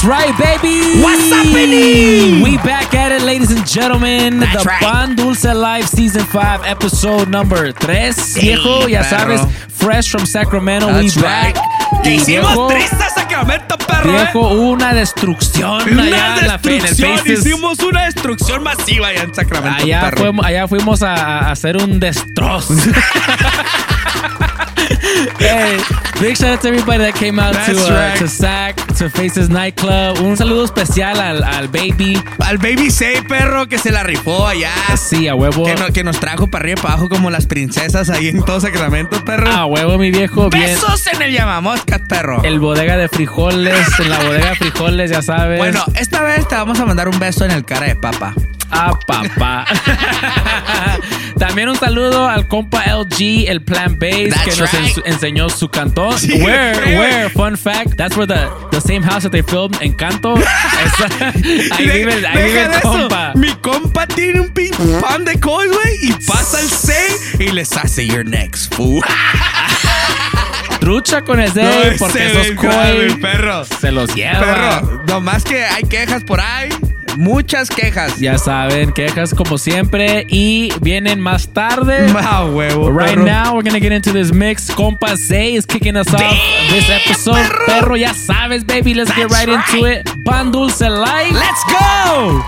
That's right, baby. What's happening? We back at it, ladies and gentlemen. That's the right. Pan Dulce Live Season 5, episode number 3. viejo, ya perro. sabes, fresh from Sacramento, That's we back. right. Y hicimos viejo, a Sacramento, perro. Viejo, eh. una destrucción allá Una en la fe- en el destrucción, Faces. hicimos una destrucción masiva allá en Sacramento, Allá, perro. fuimos, allá fuimos a, a hacer un destrozo. hey, big shout out to everybody that came out to, uh, right. to SAC, to Faces Nightclub. Un saludo especial al, al baby. Al Baby Say, perro, que se la rifó allá. Sí, a huevo. Que, no- que nos trajo para arriba y para abajo como las princesas ahí en todo Sacramento, perro. A huevo, mi viejo. Bien. Besos en el llamamoscas, perro. El bodega de frijoles, en la bodega de frijoles, ya sabes. Bueno, esta vez te vamos a mandar un beso en el cara de papa. Ah, papá. También un saludo al compa LG, el Plan Base, That's que nos right. enseñó su cantón. Sí, where, where, fun fact, that's where the, the same house that they filmed Encanto. Ahí De- vive, ahí vive el compa. Mi compa tiene un pin pan de coin, güey, y pasa el 6 y les hace your next fool. Trucha con ese, No, porque esos koi perro. se los lleva. Perro, nomás que hay quejas por ahí. Muchas quejas. Ya saben, quejas como siempre y vienen más tarde. Ah, huevo, Right perro. now, we're gonna get into this mix. Compa Zay is kicking us off this episode. Perro. ya sabes, baby. Let's get right, into it. Pan Dulce Light. Let's go.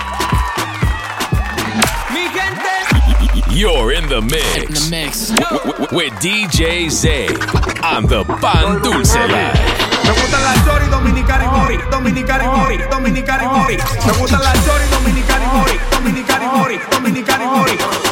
You're in the mix. mix. W- w- with DJ Zay on the Pan Dulce Live. Me gustan las chori dominicana y mori, dominicana y mori, dominicana y mori. Me gustan las chori dominicana y mori, dominicana y mori, dominicana y mori.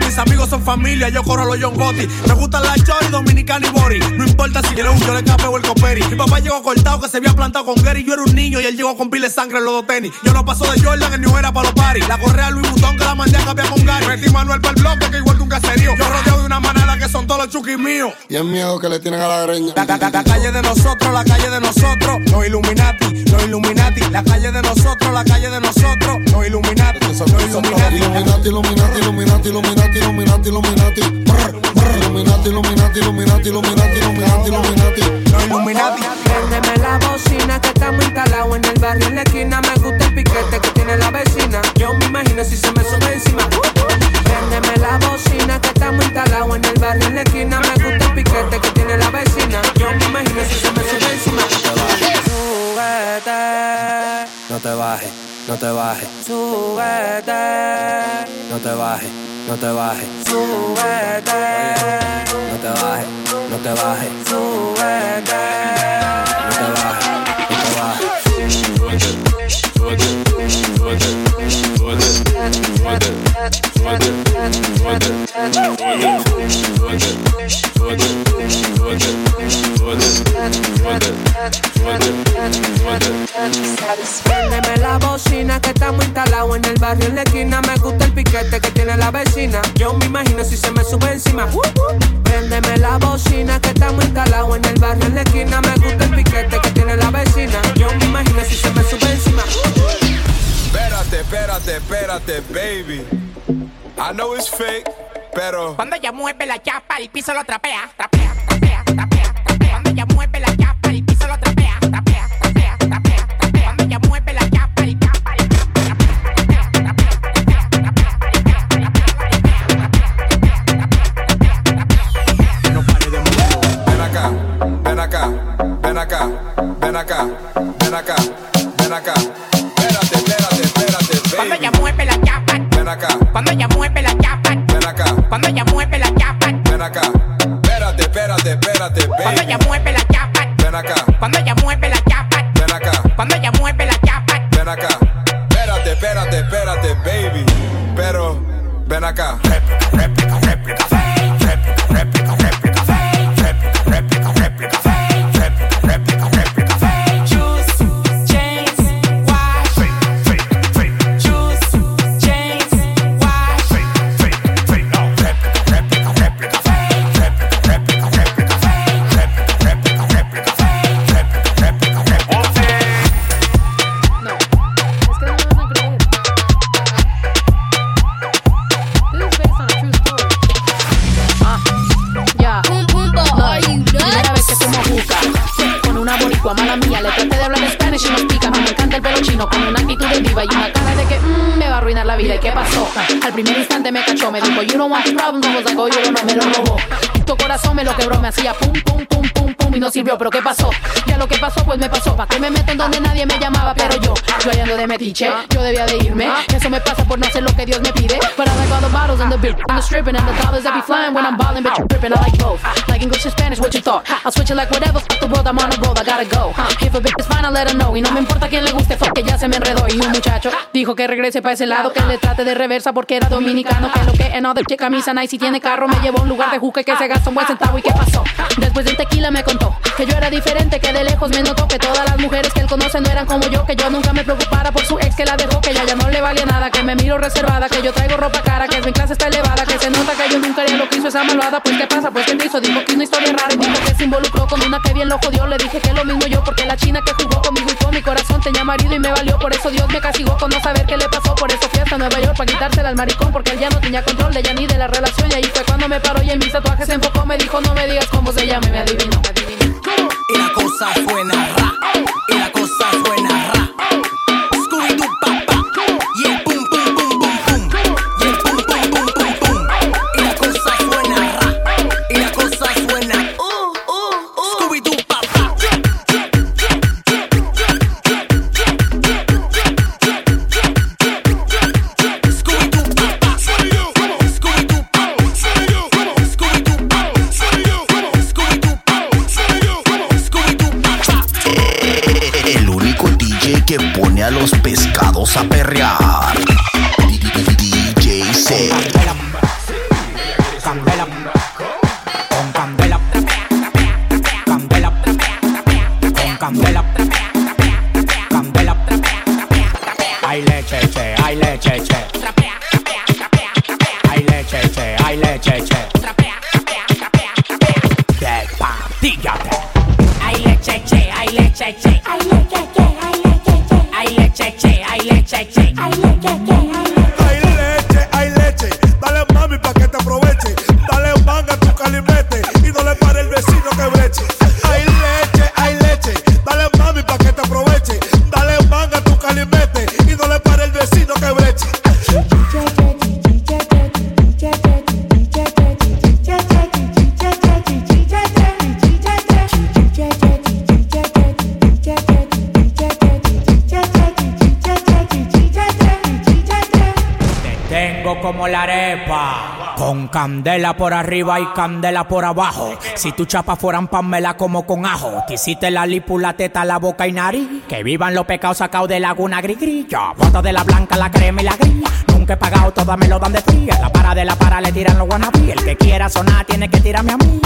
mis amigos son familia, yo corro a los John Gotti. Me gustan las chori, dominicana y bori, no importa si quieres un yo le cape o el coperi. Mi papá llegó cortado que se había plantado con Gary, yo era un niño y él llegó con pile sangre en los dos tenis. Yo no paso de Jordan, el New era para los paris. La correa Louis Vuitton que la mandé a cambiar con Gary. Metí Manuel para el bloque que igual que un caserío. Yo rodeado de una manada que son todos los chuquis míos. Y el miedo que le tienen a la greña. La, la- la- la calle de nosotros, la calle de nosotros, los Illuminati, los Illuminati. La calle de nosotros, la calle de nosotros, los Illuminati, los Illuminati. Illuminati, Illuminati, Illuminati, Illuminati, Illuminati, Illuminati, Illuminati, Illuminati, Illuminati, Illuminati, Illuminati, Illuminati. Los Illuminati. Préndeme la bocina que estamos instalados en el barrio en la esquina. Me gusta el piquete que tiene la vecina. Yo me imagino si se me sube encima. Préndeme la bocina que estamos instalados en el barrio en la esquina. Me gusta el piquete que tiene la vecina. Yo me imagino si se me sube encima. Súbete, No te bajes, no te bajes, súbete, no te bajes, no te bajes, súbete, no te bajes, no te bajes, súbete. no te bajes, no te bajes. Préndeme la bocina que estamos instalados en el barrio en la esquina. Me gusta el piquete que tiene la vecina. Yo me imagino si se me sube encima. Préndeme la bocina que estamos instalados en el barrio en la esquina. Me gusta el piquete que tiene la vecina. Yo me imagino si se me sube encima. Espérate, espérate, espérate, baby. I know it's fake, pero. Cuando ella mueve la chapa, el piso lo trapea, trapea, trapea, trapea. Cuando ella mueve la chapa, el piso lo trapea, trapea, trapea, trapea. Cuando ella mueve la chapa, chapa, chapa. Ven acá, ven acá, ven acá, ven acá, ven acá ella mueve la chapa, Ven acá, cuando ella mueve la chapa, ven acá, cuando ella mueve la chapa, ven acá. Espérate, espérate, espérate, cuando ella baby. mueve la chapa, Ven acá, cuando ella mueve la chapa, ven acá, cuando ella mueve la chapa. ven acá. Espérate, espérate, espérate, baby. Pero, ven acá. Me dijo, you don't want problems, vamos a go, yo no me lo robó. Tu corazón me lo quebró, me hacía pum, pum, pum, pum y no sirvió. Pero ¿qué pasó? Ya lo que pasó, pues me pasó. ¿Para qué me meto en donde nadie me llamaba? Pero yo, yo ahí ando de metiche, yo debía de irme. Eso me pasa por no hacer lo que Dios me pide. But I like all the bottles and the beer, the stripping and the dollars that be flying when I'm balling, but you tripping. I like both. Like English and Spanish, what you thought? I'll switch it like whatever. Fuck the world, I'm on a roll, I gotta go. If a bitch is fine, I'll let her know. Y no me importa quién le guste, fuck que ya se me enredó. Y un muchacho dijo que regrese para ese lado, que le trate de reversa porque era dominicano. Que lo que en other chick camisa nice y tiene carro me llevó a un lugar de juca que se gastó un buen centavo. ¿Y qué pasó? Después del tequila me contó que yo era diferente, que de lejos me notó que todas las mujeres que él conoce no eran como yo, que yo nunca me preocupara por su ex que la dejó, que ya ya no le valía nada, que me miro reservada, que yo traigo ropa cara, que mi clase está elevada, que se nota que yo nunca haría lo que hizo esa malvada. Pues qué pasa, pues qué te hizo, dijo que una historia rara y dijo que se involucró con una que bien lo jodió. Le dije que lo mismo yo, porque la china que jugó conmigo y con mi corazón tenía marido y me valió. Por eso Dios me castigó con no saber qué le pasó. Por eso fui hasta Nueva York para quitársela al maricón, porque él ya no tenía control de ella ni de la relación. Y ahí fue cuando me paró y en mis tatuajes se enfocó. Me dijo, no me digas cómo se llama me adivinó. me adivinó. Y la cosa suena ra, y la cosa suena ra. A los pescados a perrear. DJ C. Con candela, candela. Ay leche, che, ay. Ay leche, che, ay leche. Ay leche, che, ay leche, che. Ay leche, Aile cheche, aile cheche, aile cheche, aile arepa. Con candela por arriba y candela por abajo. Si tu chapa fueran pamela como con ajo. Te hiciste la lipu, la teta, la boca y nariz. Que vivan los pecados sacados de laguna. Yo voto de la blanca, la crema y la gris. Nunca he pagado, todas me lo dan de fría. La para de la para le tiran los wannabe. El que quiera sonar tiene que tirarme a mí.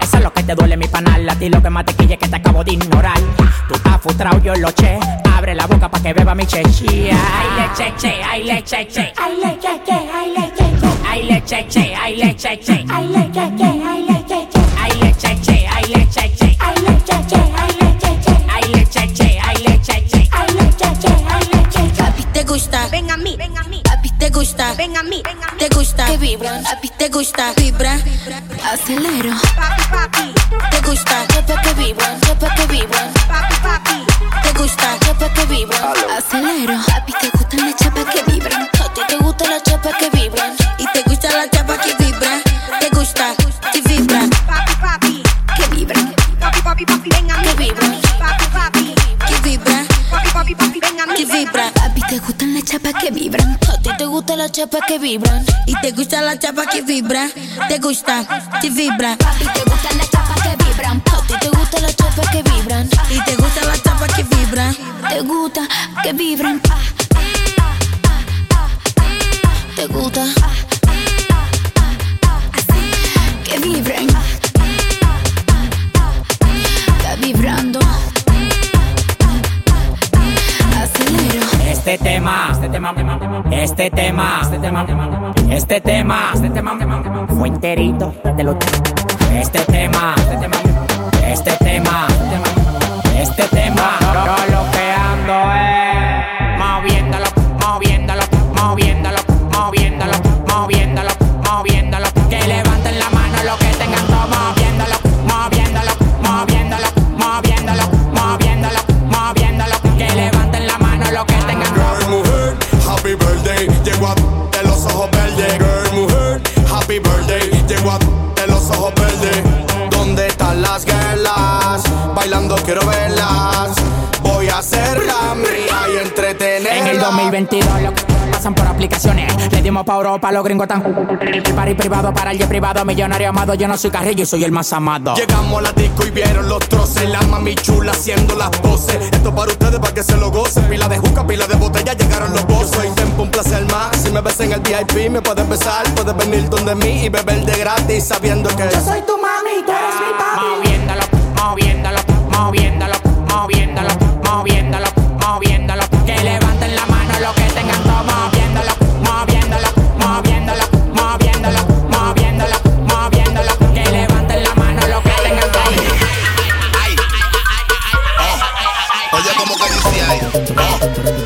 Eso es lo que te duele mi panal. A ti lo que más te quille es que te acabo de ignorar. Tú estás frustrado, yo lo che. Abre la boca pa' que beba mi chechía. Ay leche, che, ay leche, che. Ay leche, che, ay leche, che. Ay leche, che, ay leche, che. Ay leche, che, ay leche, che. Ay leche, che, ay leche, che. Ay leche, che, ay leche, che. Ay leche, che, ay te gusta, ven a mí, ven a te gusta, ven a mí, ven. Te gusta, que vibra, a te gusta, vibra, acelero. Papi, papi, te gusta, que que vibran, que que vibran. Papi, papi, te gusta, que que acelero. Papi, te gusta, las chapas que vibran, a ti te gustan las chapas que vibra. Y te gusta la chapa que vibra, te gusta, que vibra. Papi, papi, que vibra. Papi, papi, papi, ven a que vibra. Papi, papi, que vibra. Papi, papi, papi, ven a que vibra chapas que vibran. A te gusta las chapas que vibran. Y te gusta las chapas que vibran. Te gusta, te vibran. Y te gustan las chapas que vibran. A te gusta las chapas que vibran. Y te gusta las chapas que vibran. Te gusta que vibran. Este tema, este tema, este tema, este tema, fue enterito. Desde los Este tema, este tema, este tema, este tema, yo lo que ando es quiero verlas. Voy a hacerla mía y entretenerla. En el 2022 lo que pasan por aplicaciones. Le dimos pa' Europa, los gringos tan El party privado para el jet privado, millonario amado. Yo no soy carrillo y soy el más amado. Llegamos a la disco y vieron los troces. La mami chula haciendo las poses. Esto para ustedes, para que se lo gocen. Pila de juca, pila de botella, llegaron los bozos. Soy tempo, un placer más. Si me ves en el VIP, me puedes besar. Puedes venir donde mí y beber de gratis, sabiendo que yo soy tu mami, tú eres mi papi. Moviéndolo, moviéndolo, moviéndolo, moviéndolo, moviéndolo, moviéndolo. Que levanten la mano los que tengan todo moviéndolo, moviéndolo, moviéndolo, moviéndolo, moviéndolo, moviéndolo. Que levanten la mano los que tengan todo. Oye.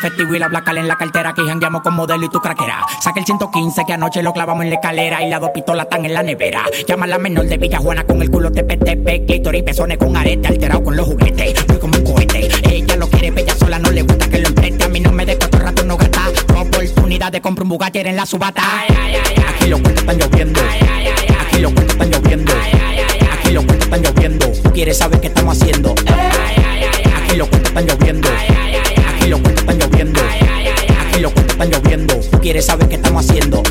Efectivo y la placa en la cartera que jangueamos con modelo y tu craquera. Saca el 115 que anoche lo clavamos en la escalera y las dos pistolas están en la nevera. Llama a la menor de Villajuana con el culo tepe tepe, clítoris, pezones con arete, alterado con los juguetes. Muy como un cohete. Ella lo quiere bella sola, no le gusta que lo empreste. A mí no me de cuatro rato no gasta. Oportunidad de comprar un Bugatti en la subata. Aquí los cuentos están lloviendo. Aquí los cuentos están lloviendo. Aquí los cuentos están lloviendo. Tú quieres saber qué estamos haciendo. Aquí los cuentos están lloviendo. Los cuentos están lloviendo. Aquí los cuentos están lloviendo. Tú quieres saber qué estamos haciendo.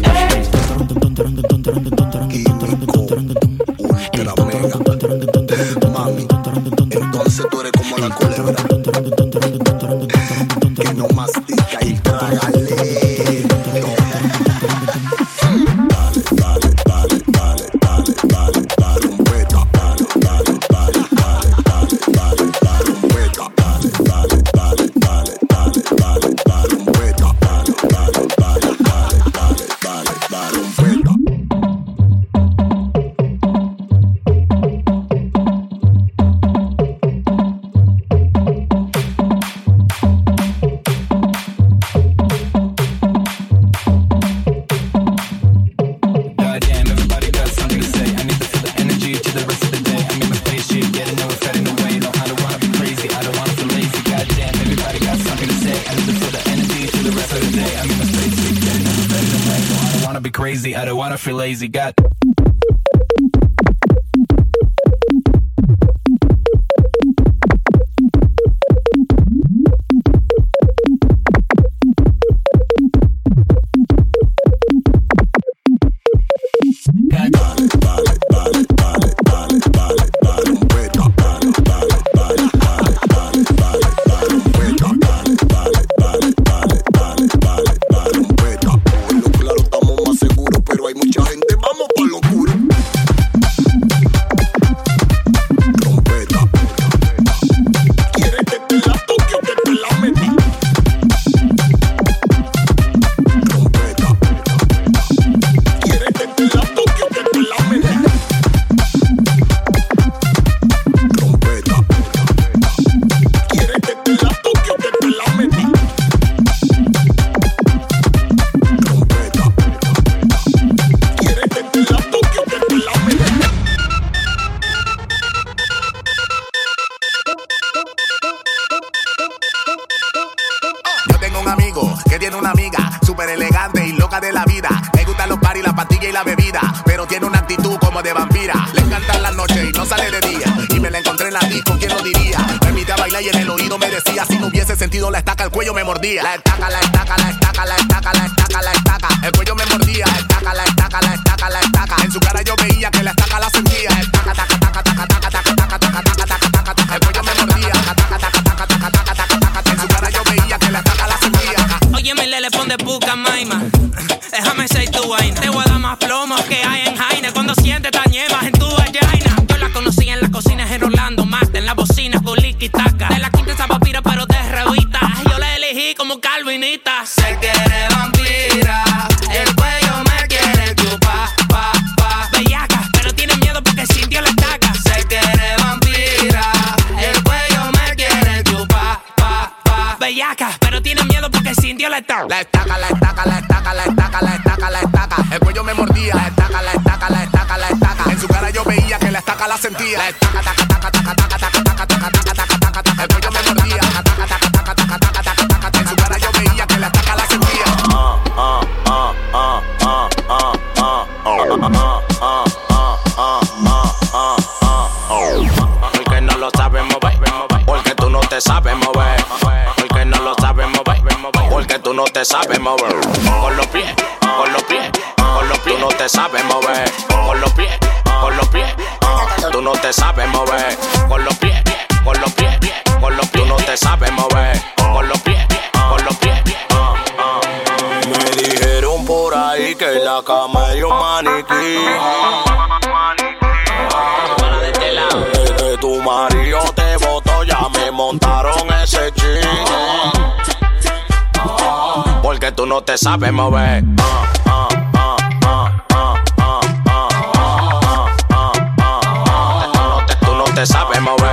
Porque no lo mover, porque tú no te sabes mover. No lo sabes mover, porque tú no te sabes mover. Con los pies, con los pies, con los pies, tú no te sabes mover. Con los pies, con los pies, tú no te sabes mover. Con los pies, con los pies, con los pies, tú no te sabes mover. Con los pies, con los pies. Me ahí que la cama hay un maniquí. De que tu marido te botó, ya me montaron ese ching. Porque tú no te sabes mover. Tú no te sabes mover.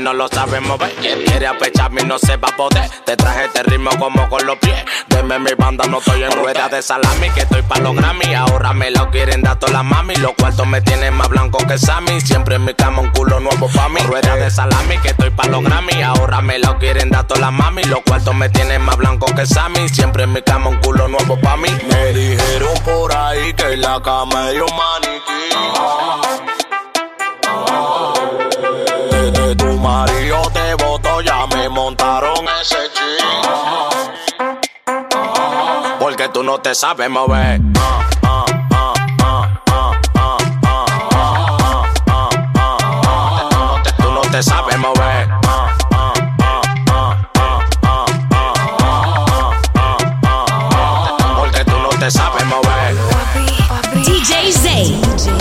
No lo sabes mover. Quien quiere apecharme y no se va a poder. Te traje este ritmo como con los pies. Deme mi banda, no estoy en rueda de salami. Que estoy pa' los Grammy. Ahora me lo quieren dar todas las mami. Los cuartos me tienen más blanco que Sammy. Siempre en mi cama un culo nuevo pa' mí. Rueda de salami, que estoy pa' los Grammy. Ahora me lo quieren dar todas las mami. Los cuartos me tienen más blanco que Sammy. Siempre en mi cama un culo nuevo pa' mí. Me dijeron por ahí que la cama hay un maniquí. Marido te botó, ya me montaron ese ching. Porque tú no te sabes mover. Tú no te sabes mover. Porque tú no te sabes mover. DJ Zay.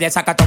de desacato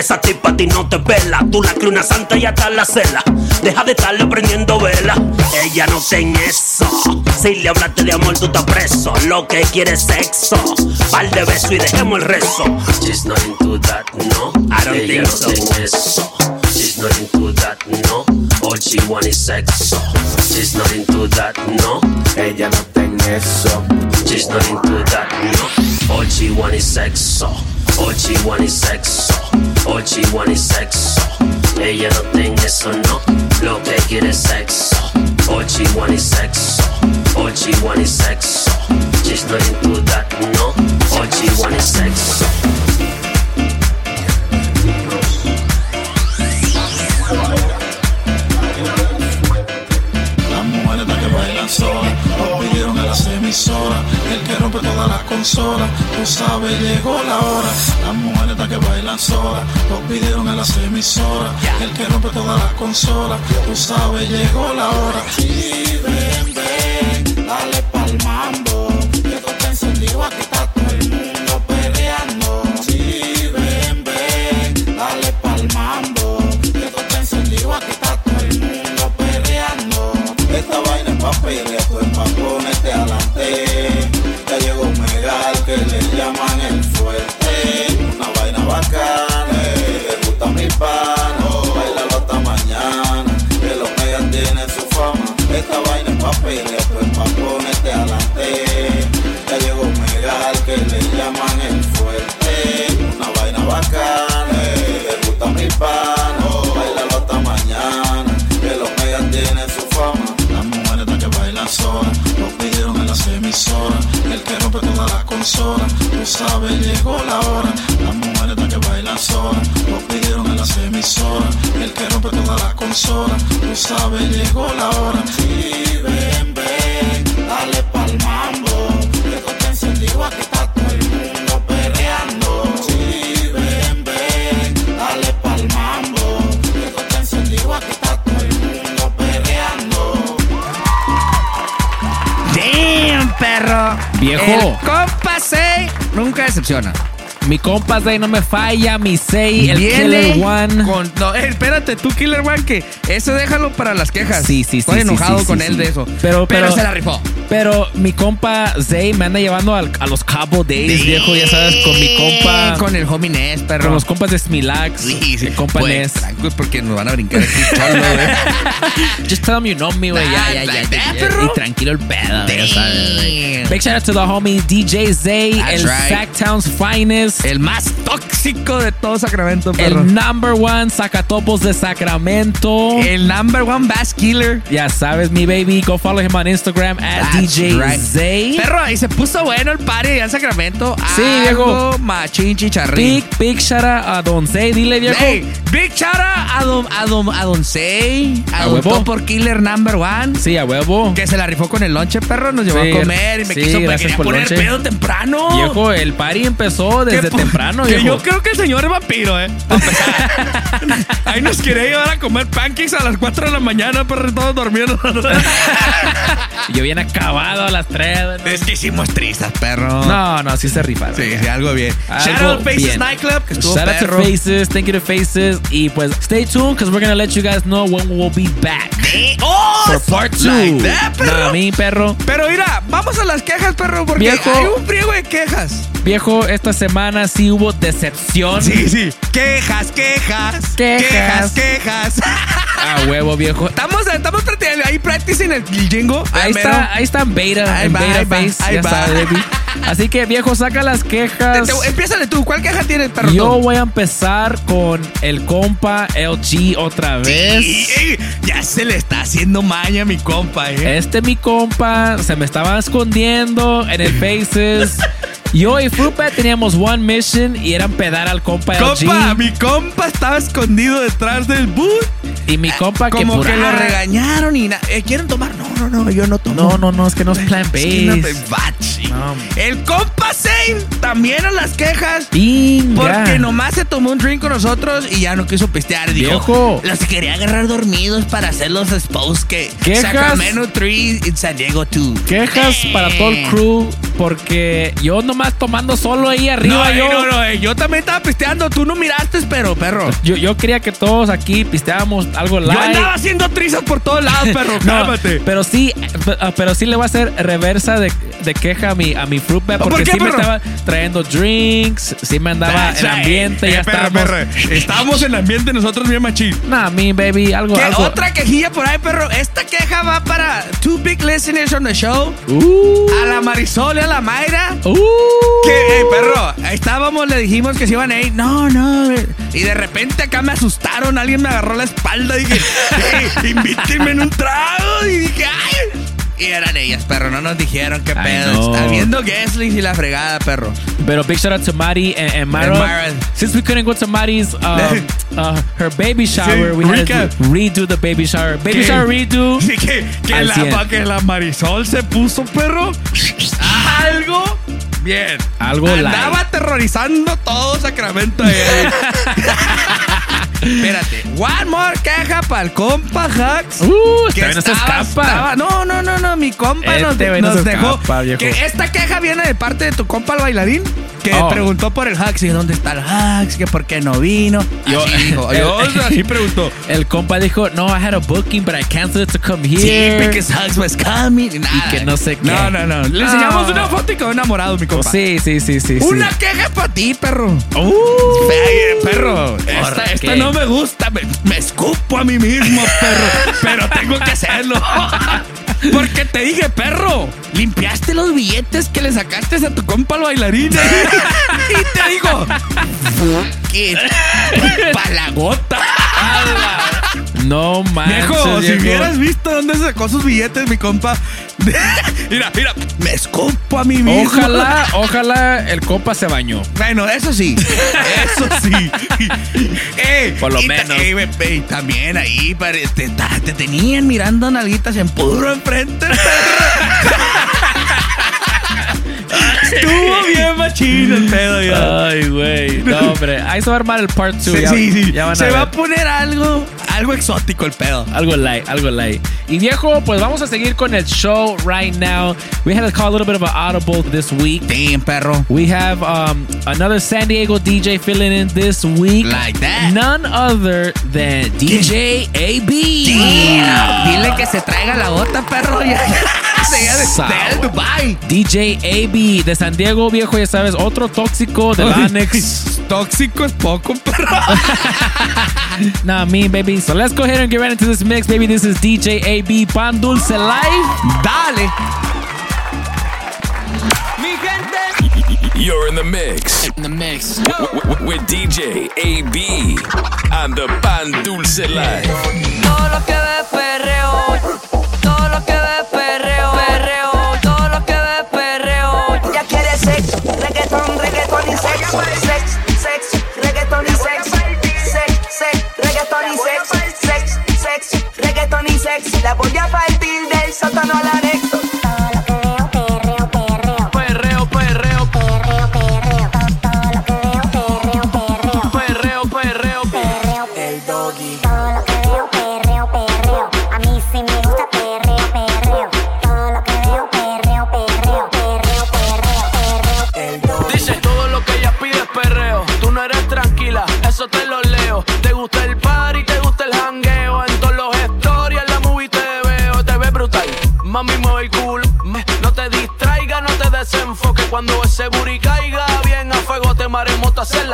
Esa tipa a ti no te vela, Tú la crees una santa y hasta la cela. Deja de estarle prendiendo vela. Ella no ten eso. Si le hablaste de amor, tú estás preso. Lo que quiere es sexo. Par de besos y dejemos el rezo. She's not into that, no. I don't Ella think so. no ten eso. She's not into that, no. All she want is sexo. She's not into that, no. Ella no ten eso. She's not into that, no. All she want is sexo. All she want is sexo. All she want es sexo. Ella no tenga eso, no. Lo que quiere es sexo. All she want es sexo. All she want es sexo. She's not into that, no. All she want es sexo. todas las consolas. Tú sabes, llegó la hora. Las mujeres que bailan solas, los pidieron en las emisoras. El que rompe todas las consolas. Tú sabes, llegó la hora. Sí, ven, ven, dale pa'l mambo. Que tú te encendido aquí está todo el mundo peleando. Sí, ven, ven, dale pa'l mambo. Que tú te encendido aquí está todo el mundo peleando. Esta vaina es pa' pelear. Esta vaina es pa' perrear, esto es pa' ponerte adelante. Ya llegó Megal que le llaman el fuerte. Una vaina bacana, le gusta mi pana. Bailalo hasta mañana, que los megas tienen su fama. Las mujeres están que bailan solas, lo pidieron en las emisoras. El que rompe toda la consola, tú sabes, llegó la hora. Las mujeres están que bailan solas, lo pidieron en las emisoras. El que rompe toda la consola, tú sabes, llegó la hora. Sí, ven, ven, dale pa'l mambo. Que esto está encendido, aquí está todo el mundo perreando. Sí, ven, ven, dale pa'l mambo. Que esto está encendido, aquí está todo el mundo perreando. Damn, perro. Viejo. El compa 6 nunca decepciona. Mi compa Zay no me falla, mi Zay, el Viene Killer One. Con, no, eh, espérate, tú, Killer One, que eso déjalo para las quejas. Sí, sí, sí. Estoy sí, enojado sí, con sí, él de eso. Pero, pero, se la rifó. Pero mi compa Zay me anda llevando al- a los Cabo Days, viejo, ya sabes, con mi compa. Con el homie Ness, perro. Con los compas de Smilax. Sí, sí. El compa Pues, Ness. tranquilos, porque nos van a brincar aquí cholo, güey. Just tell them you know me, güey. Ya, ya, ya, ya, ya. Y tranquilo el pedo, güey, ya sabes, güey. Big shout out to the homie DJ Zay, That's el right. Sacktown's finest. El más tóxico de todo Sacramento, perro. El number one sacatopos de Sacramento. El number one bass killer. Ya sabes, mi baby. Go follow him on Instagram at That's DJ right. Zay. Perro, ahí se puso bueno el party allá en Sacramento. Sí, viejo. Machín chicharrín. Big, big out a Don Zay. Dile, viejo. Hey, big out a Don, a Don, a Don Zay, A huevo. por Killer Number One. Sí, a huevo. Que se la rifó con el lonche, perro. Nos llevó Sí, a comer y me sí, quiso me quería por el poner lonche. pedo temprano. Viejo, el party empezó desde Que po- temprano, que yo creo que el señor es vampiro, ¿eh? Ahí nos quería llevar a comer pancakes a las 4 de la mañana, perro, todos durmiendo. Yo bien acabado a las 3. es que hicimos tristes, perro. No, no, sí se rifaron. Sí, sí, algo bien. Shout out Faces. Nightclub, que estuvo Shout out to. Faces, thank you to Faces. Y pues, stay tuned, because we're gonna let you guys know when we'll be back. ¡Oh! For part two. Like that, perro. Nah, mi perro. Pero mira, vamos a las quejas, perro, porque Viejo. hay un friego de quejas. Viejo, esta semana sí hubo decepción. Sí, sí. Quejas, quejas. Quejas. Quejas, quejas. A huevo, viejo. Estamos, estamos practicando ahí practicing el jingo. Ahí mero. está, ahí está en beta, Ahí en va, beta ahí va, face. ahí ya va. sabes, baby. Así que, viejo, saca las quejas. Te- te- Empiézale tú. ¿Cuál queja tienes, perro? Yo voy a empezar con el compa LG otra vez. Sí, ey, ya se le está haciendo maña a mi compa, eh. Este mi compa se me estaba escondiendo en el Faces. Yo y Frupa teníamos one mission y era pedar al compa, Compa, LG. mi compa estaba escondido detrás del boot. Y mi compa que Como por que lo regañaron y eh, ¿Quieren tomar? No, no, no, yo no tomo. No, no, no, es que no es plan Es que no te- El compa Zane también a las quejas. Inga. Porque nomás se tomó un drink con nosotros y ya no quiso pistear. Dijo, Viejo. los quería agarrar dormidos para hacer los expos que Quejas. Sacramento 3 y San Diego 2. Quejas para todo el crew porque yo nomás tomando solo ahí No, arriba eh, yo. no, no, eh, yo también estaba pisteando. Tú no miraste, pero perro. Yo, yo quería que todos aquí pisteáramos algo light. Yo andaba haciendo trizas por todos lados, perro. No, Cálmate. pero sí, eh, pero sí le voy a hacer reversa de, de queja a mi, a mi fruit ¿Por porque qué, sí me estaba trayendo drinks, sí me andaba That's en ambiente, Eh, ya perro, estábamos. perro. Estábamos en ambiente nosotros bien machín. Nah, mi baby, algo, ¿Qué algo. otra quejilla por ahí, perro? Esta queja va para two big listeners on the show. Uh, A la Marisol y a la Mayra. uh. Que, eh, perro, estábamos, le dijimos que se iban a ir. No, no. eh. Y de repente acá me asustaron. Alguien me agarró la espalda y dije, "Ey, invítenme en un trago. Y dije, ay. Y eran ellas, perro. No nos dijeron qué pedo. Está viendo Guesslings y la fregada, perro. Pero big shout out to Mari and, and Mara. And Mara. Since we couldn't go to Mari's, um, uh, her baby shower, Sí, we had to redo the baby shower. Baby ¿Qué? shower redo. Sí, que, que, la, 100. pa- que la Marisol se puso, perro. Algo bien. Algo Andaba light. aterrorizando todo Sacramento. Espérate. One more queja para el compa Hacks. Uh, que todavía no se estaba- escapa. estaba- no, no, no, no. Mi compa nos, Este nos dejó. escapa, que esta queja viene de parte de tu compa el bailarín, que Oh. preguntó por el Hax y dónde está el Hax, que por qué no vino. Yo- así dijo, el- yo así preguntó. El compa dijo, no, I had a booking, but I canceled it to come Sí, here. because Hax was coming. Y, nada. Y que no sé qué. No, no, no. Le Ah. enseñamos una foto y quedó enamorado, mi compa. Sí, sí, sí, sí. Una sí. queja para ti, perro. Uh, perro, esta, ¿Por esta? No me gusta. Me, me escupo a mí mismo, perro. pero tengo que hacerlo. Porque te dije, perro, limpiaste los billetes que le sacaste a tu compa al bailarín. y te digo, ¿qué? Pa' la gota. no manches. Viejo, si hubieras visto dónde sacó sus billetes, mi compa. mira, mira, me escupo a mí mismo. Ojalá, ojalá el compa se bañó. Bueno, eso sí. Eso sí. Eh, Por lo y ta- menos. eh, también ahí te, tenían mirando nalguitas en puro enfrente. Estuvo bien machino el pedo ya. Ay, güey. No, hombre. Ahí se va a armar el part 2. Sí, sí, sí. Ya van a Se ver. va a poner algo, algo exótico el pedo. Algo light, algo light. Y viejo, pues vamos a seguir con el show right now. We had to call a little bit of an audible this week. Damn, perro. We have um, another San Diego DJ filling in this week. Like that. None other than DJ AB. Damn. Dile que se traiga la gota, perro. Ya, de, de Dubai. DJ AB de San Diego, viejo, ya sabes, otro tóxico del Annex. Tóxico es poco, perro. nah, me, baby. So let's go ahead and get right into this mix, baby. This is DJ AB Pan Dulce Live. Dale. Mi gente. You're in the mix. In the mix. W- w- with DJ AB and the Pan Dulce Live. Todo lo que ve perreo. Todo lo que ve sex. Reggaeton y sex. La voy a partir del sótano al anexo.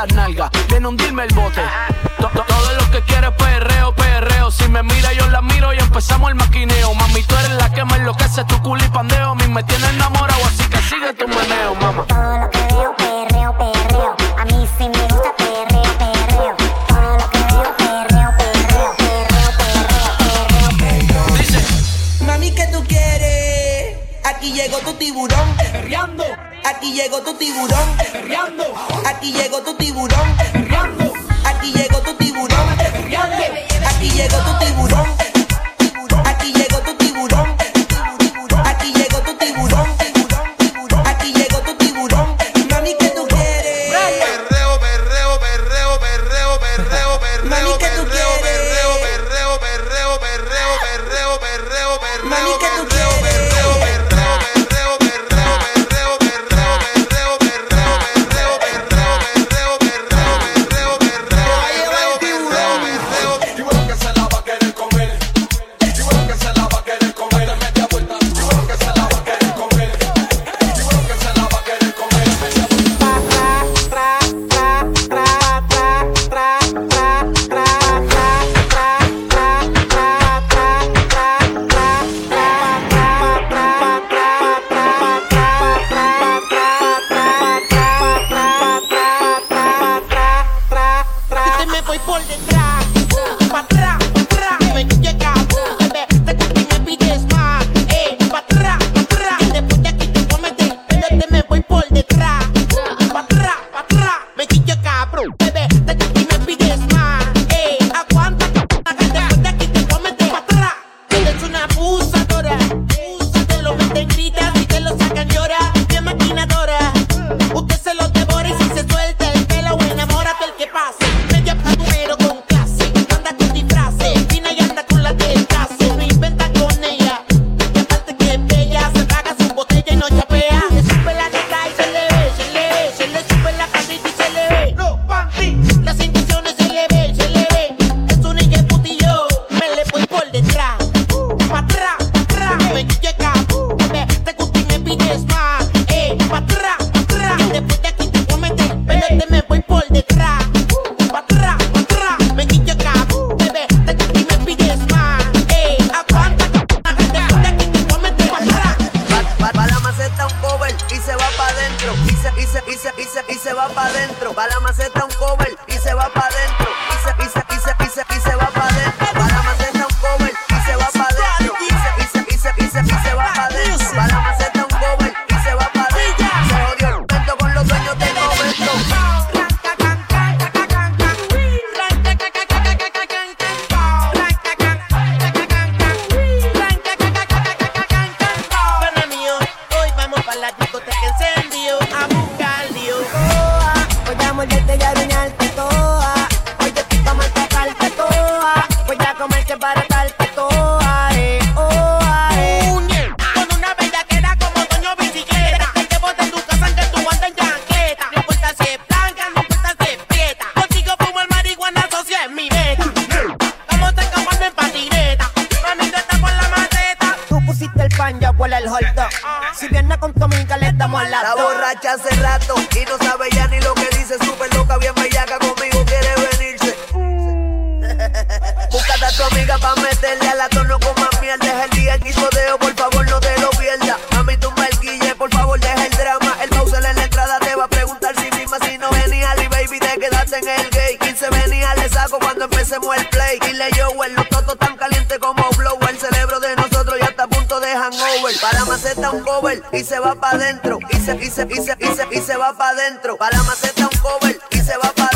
la nalga. Ven hundirme el A tu amiga pa' meterle a la con más mierda. Es el día en discoteo, por favor no te lo pierdas. Mami, me el guille, por favor deja el drama. El Bowser en la entrada te va a preguntar si misma si no venía y baby te quedaste en el gay. 15 venía, le saco cuando empecemos el play. Dile yo, el los totos tan calientes como blow. El cerebro de nosotros ya está a punto de hangover. Para maceta un cover y se va pa' adentro. Y se, y se, y se, y se, y se va pa' adentro. Para maceta un cover y se va pa' adentro.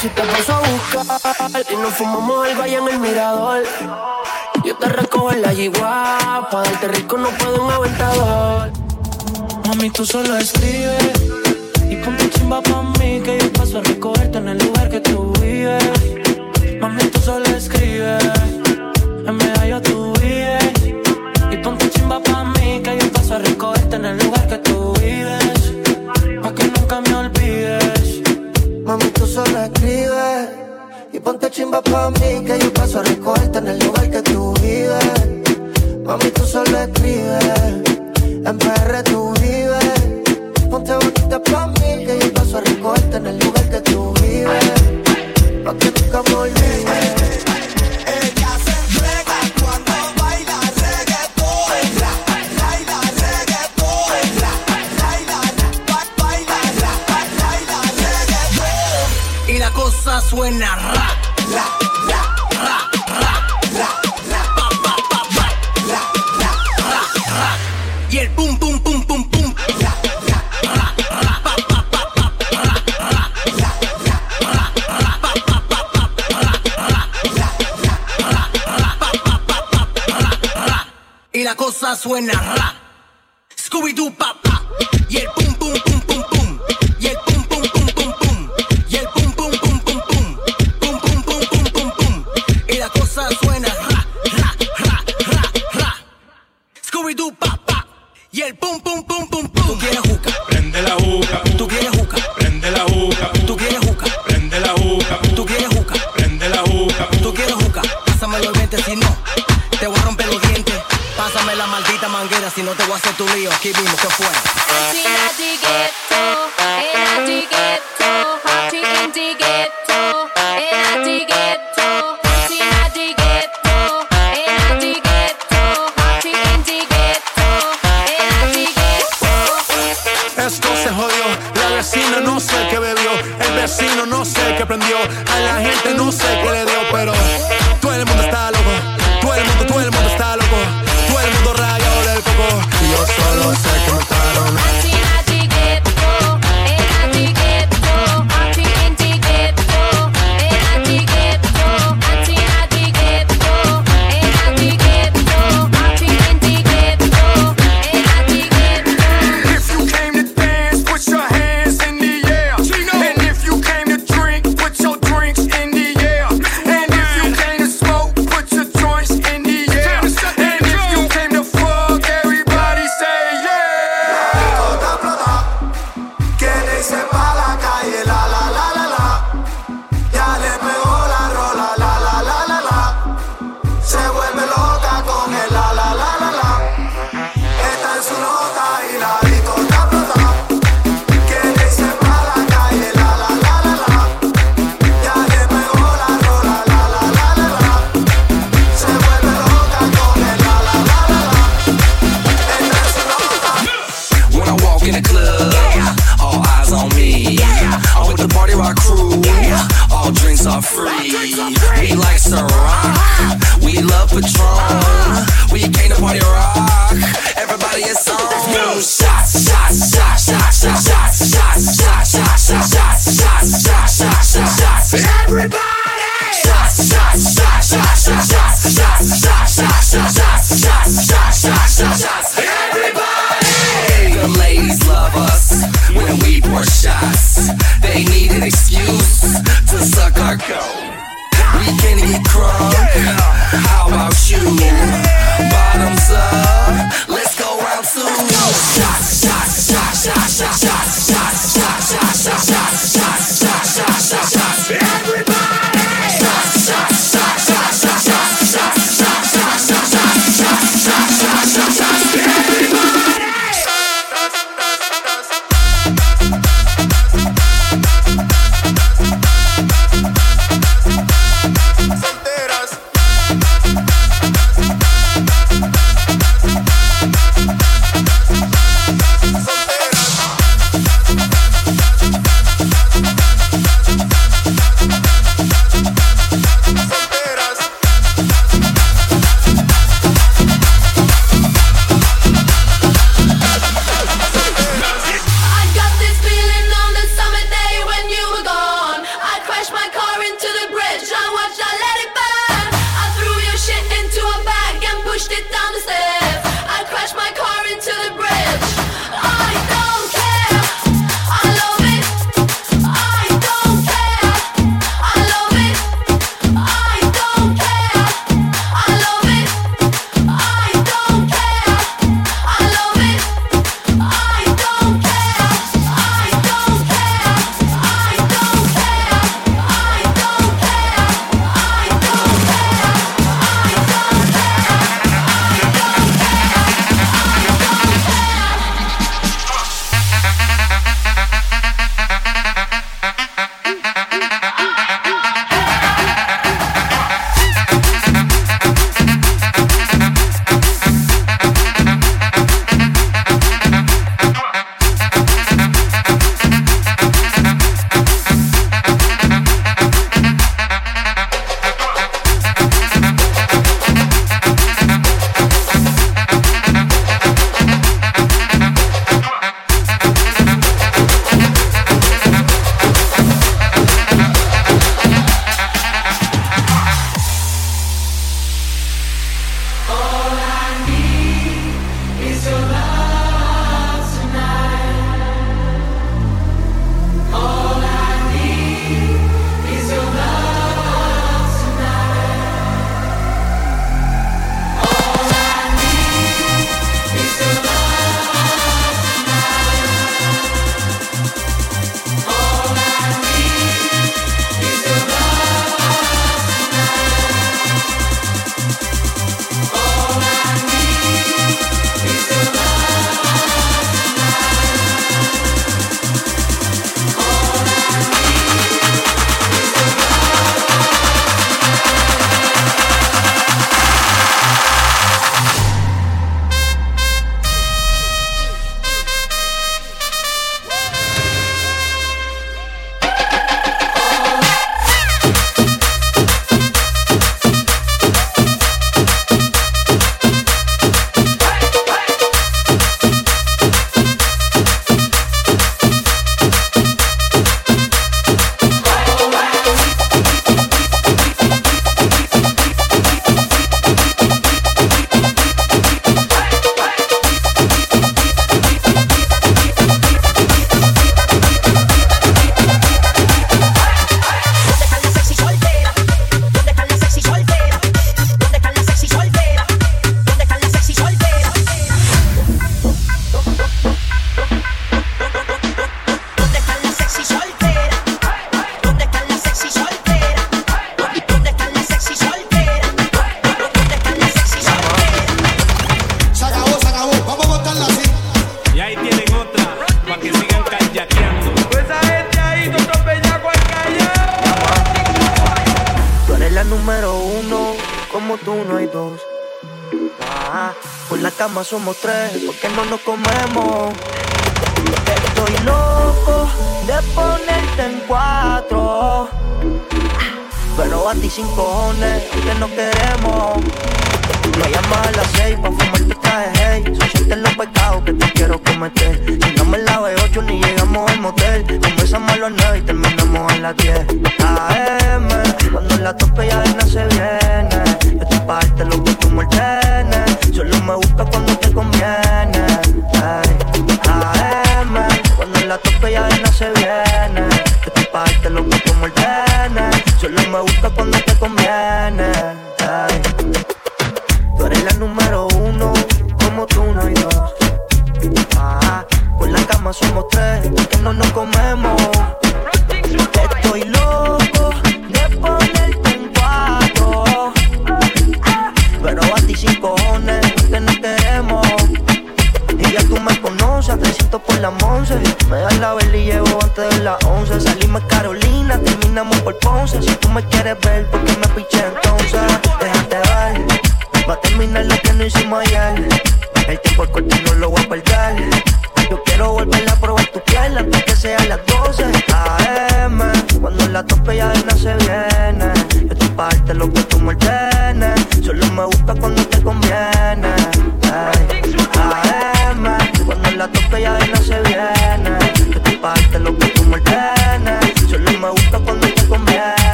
si te paso a buscar y nos fumamos al valle en el mirador. Yo te recojo en la pa' darte rico no puedo un aventador. Mami, tú solo escribes y ponte chimba pa' mí que yo paso a recogerte en el lugar que tú vives. Mami, tú solo escribes, en medallo tú vives. Y ponte chimba pa' mí que yo paso a recogerte en el lugar que tú vives. Pa' que nunca me olvides. Mami, tú solo escribes y ponte chimba pa' mí que yo paso a recogerte en el lugar que tú vives. Mami, tú solo escribes, en PR tú vives. Ponte bonita pa' mí que yo paso a recogerte en el lugar que tú vives. Pa' que nunca me. Suena ra, la, ra, ra, la, la, pa, pa, pa, pa, la, la, ra, ra. Y el pum, pum, pum, pum, pum. La, la, ra, ra, pa, pa, pa, pa, ra, ra, la, ra, ra, pa, pa, pa, pa, ra, ra, la, ra, ra, pa, pa, pa, pa, ra, ra. Y la cosa suena ra.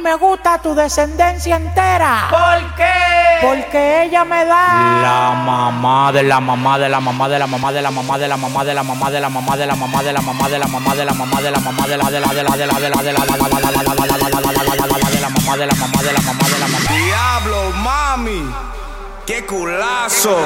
me gusta tu descendencia entera. ¿Por qué? Porque ella me da la mamá de la mamá de la mamá de la mamá de la mamá de la mamá de la mamá de la mamá de la mamá de la mamá de la mamá de la mamá de la mamá de la de la de la de la de la de la de la de la de la de la de la de la mamá de la mamá de la mamá de la mamá. Diablo, mami, qué culazo.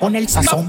con el sazón.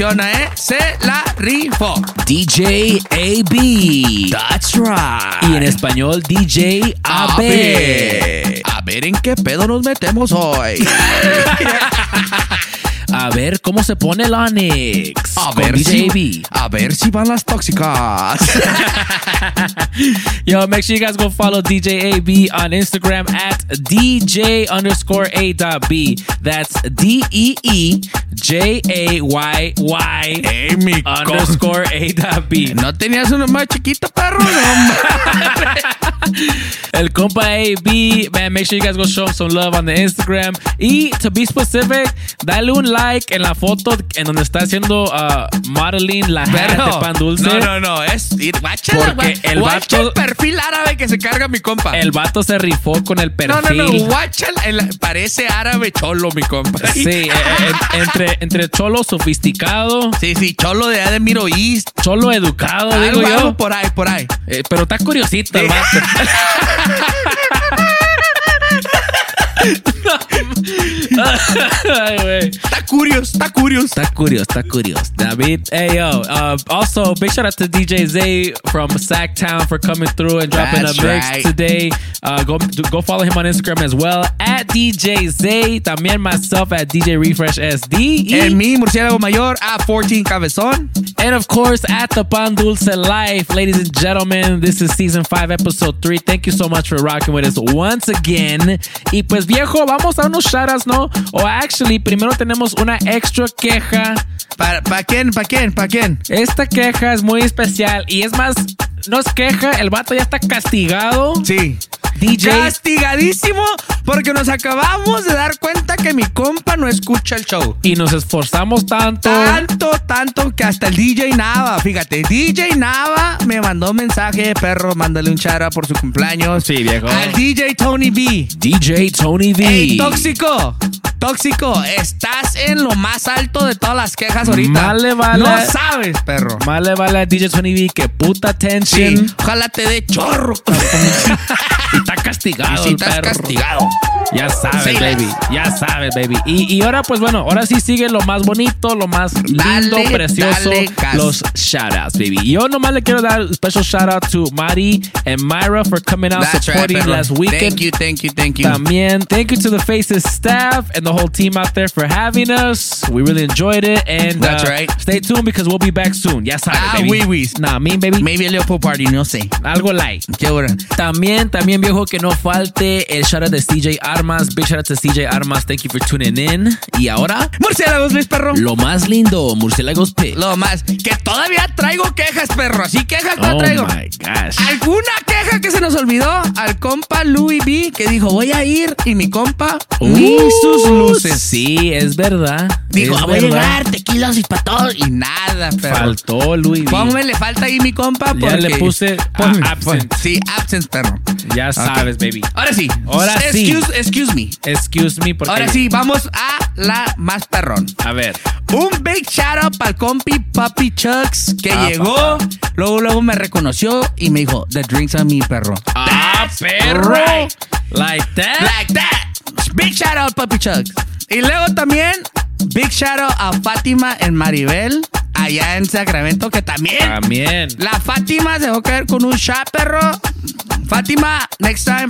¿eh? Se la rifó. DJ AB. That's right. Y en español, DJ AB. A ver en qué pedo nos metemos hoy. A ver cómo se pone el Onyx. A ver, si, a ver si van las tóxicas. Yo, make sure you guys go follow DJ AB on Instagram at DJ underscore A dot B. That's D E E J A Y Y hey, mi underscore A dot B. No tenías uno más chiquito, perro. El compa AB, man, make sure you guys go show some love on the Instagram. Y to be specific, dale un like en la foto en donde está haciendo uh, Marilyn la Pero, de pan dulce. No, no, no. Es guáchala, Porque el guacha vato, el perfil árabe que se carga mi compa. El vato se rifó con el perfil. No, no, no. Guáchala. Parece árabe cholo, mi compa. Sí, eh, eh, entre, entre cholo sofisticado. Sí, sí, cholo de Ademiro East. Cholo educado, digo yo. Por ahí, por ahí. Eh, pero está curiosito el vato. no. Ay, güey. Está curioso, está curioso. Está curioso, está curioso. David, hey yo. Uh, also, big shout out to DJ Zay from Sacktown for coming through and dropping That's a mix right. today. Uh, go go follow him on Instagram as well at DJ Zay. También myself at DJ Refresh SD. And me, mi murciélago mayor at 14 cabezón. And of course, at the Pan Dulce Life, ladies and gentlemen, this is season 5, episode 3. Thank you so much for rocking with us once again. Y pues viejo, vamos a unos shoutouts, ¿no? O actually, primero tenemos una extra queja. ¿Para, para quién? ¿Para quién? ¿Para quién? Esta queja es muy especial y es más, no es queja, el vato ya está castigado. Sí. DJ. Castigadísimo porque nos acabamos de dar cuenta que mi compa no escucha el show. Y nos esforzamos tanto. Tanto, tanto que hasta el DJ Nava, fíjate, DJ Nava me mandó un mensaje, perro, mándale un chara por su cumpleaños. Sí, viejo. Al DJ Tony B. DJ Tony V. Ey, tóxico, tóxico, estás en lo más alto de todas las quejas ahorita. Más le vale- No sabes, perro. Más le vale a DJ Tony V que puta attention. Sí, ojalá te dé chorro. Y está castigado. Y si el estás perro. castigado. Ya sabes, Sí, baby. Ya sabes, baby. Y, y ahora, pues bueno, ahora sí sigue lo más bonito, lo más lindo, Dale, precioso. dale, los shoutouts, baby. Yo nomás le quiero dar un special shout out to Mari and Myra for coming out That's right, supporting perro. last weekend. Thank you, thank you, thank you. También, thank you to the Faces staff and the whole team out there for having us. We really enjoyed it. And That's uh, right. stay tuned because we'll be back soon. Ya sabes, Ah, baby. wee wees. Nah, mean, baby. Maybe a little party, no sé. Algo light. Qué hora. También, también viejo que no falte el shout out de CJ Armas. Big shout out to CJ Armas. Thank you for tuning in. Y ahora, Murciélagos, Luis Perro. lo más lindo, Murciélagos Pit. Lo más. Que todavía traigo quejas, perro. Así quejas no Oh traigo. my gosh. ¿Alguna queja que se nos olvidó? Al compa Louis B que dijo, voy a ir. Y mi compa, ni sus luces. Sí, es verdad. Dijo, es voy a llegar, tequilas y para todos. Y nada, perro. Faltó Luis. Póngame, le falta ahí mi compa. Ya Porque... le puse a- Ponme, absent. pon- Sí, absent, perro. Ya sabes, baby. Ahora sí. Ahora sí. excuse, Excuse me. Excuse me. Porque, Ahora sí, vamos a la más perrón. A ver. Un big shout out para el compi Papi Chucks que Ah, llegó, luego luego me reconoció y me dijo, the drinks on me, perro. Ah, perro. right. Like that. Like that. Big shout out Papi Chucks. Y luego también big shout out a Fátima en Maribel allá en Sacramento que también También. la Fátima se dejó caer con un shot, perro. Fátima, next time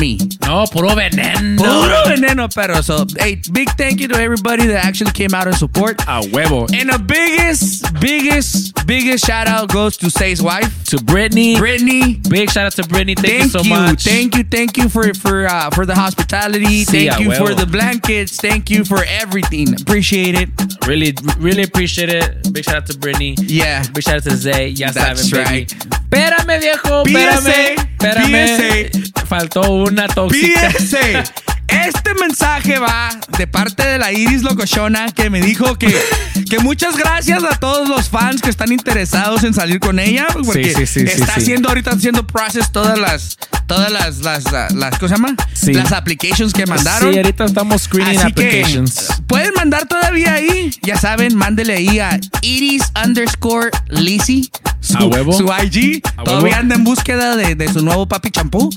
me. No, puro veneno. Puro veneno, perro. So, hey, big thank you to everybody that actually came out and support. A huevo. And the biggest, biggest, biggest shout out goes to Say's wife, To Brittany. Brittany. Big shout out to Brittany. Thank, Thank, you so you, much. thank you, thank you for for uh, for the hospitality. Sí, thank you huevo. for the blankets. Thank you for everything. Appreciate it. Really, really appreciate it. Big shout out to Brittany. Yeah. Big shout out to Zay. Ya That's saben, baby. right. Espérame, viejo. Espérame. Espérame. Faltó una tóxica. PSA. Este mensaje va de parte de la Iris Locochona que me dijo que, que muchas gracias a todos los fans que están interesados en salir con ella. Porque sí, sí, sí, está haciendo ahorita haciendo process todas las, todas las, las, las, las- ¿cómo se llama? Sí. Las applications que mandaron. Sí, ahorita estamos screening Así que applications. pueden mandar todavía ahí. Ya saben, mándele ahí a Iris underscore Lizzy. Su, A huevo. su IG. A Todavía huevo. anda en búsqueda de, de su nuevo papi champú.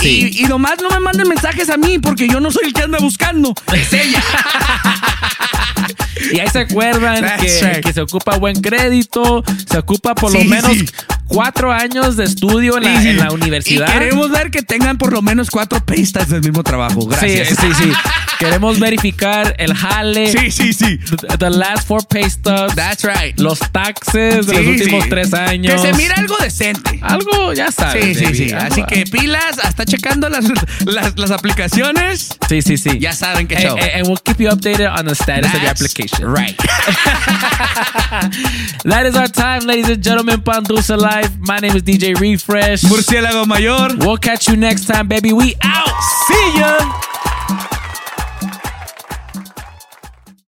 Sí. Y, y nomás no me manden mensajes a mí porque yo no soy el que anda buscando. Es ella. Y ahí se acuerdan que, se ocupa buen crédito, se ocupa por lo menos sí. cuatro años de estudio en la, Sí, sí. en la universidad. Y queremos ver que tengan por lo menos cuatro pistas del mismo trabajo. Gracias. Sí, sí, sí. Queremos verificar el jale. Sí, sí, sí. The, the last four pay stubs. That's right. Los taxes de los últimos tres años. Que se mira algo decente. Algo, ya sabes. Sí, sí, sí. Así que pilas, hasta checando las, las, las aplicaciones. Sí, sí, sí. Ya saben qué And, show. and- and we'll keep you updated on the status of your application. Right. that is our time, ladies and gentlemen. Pan Pandusa Live. My name is DJ Refresh. Murciélago Mayor. We'll catch you next time, baby. We out. See ya.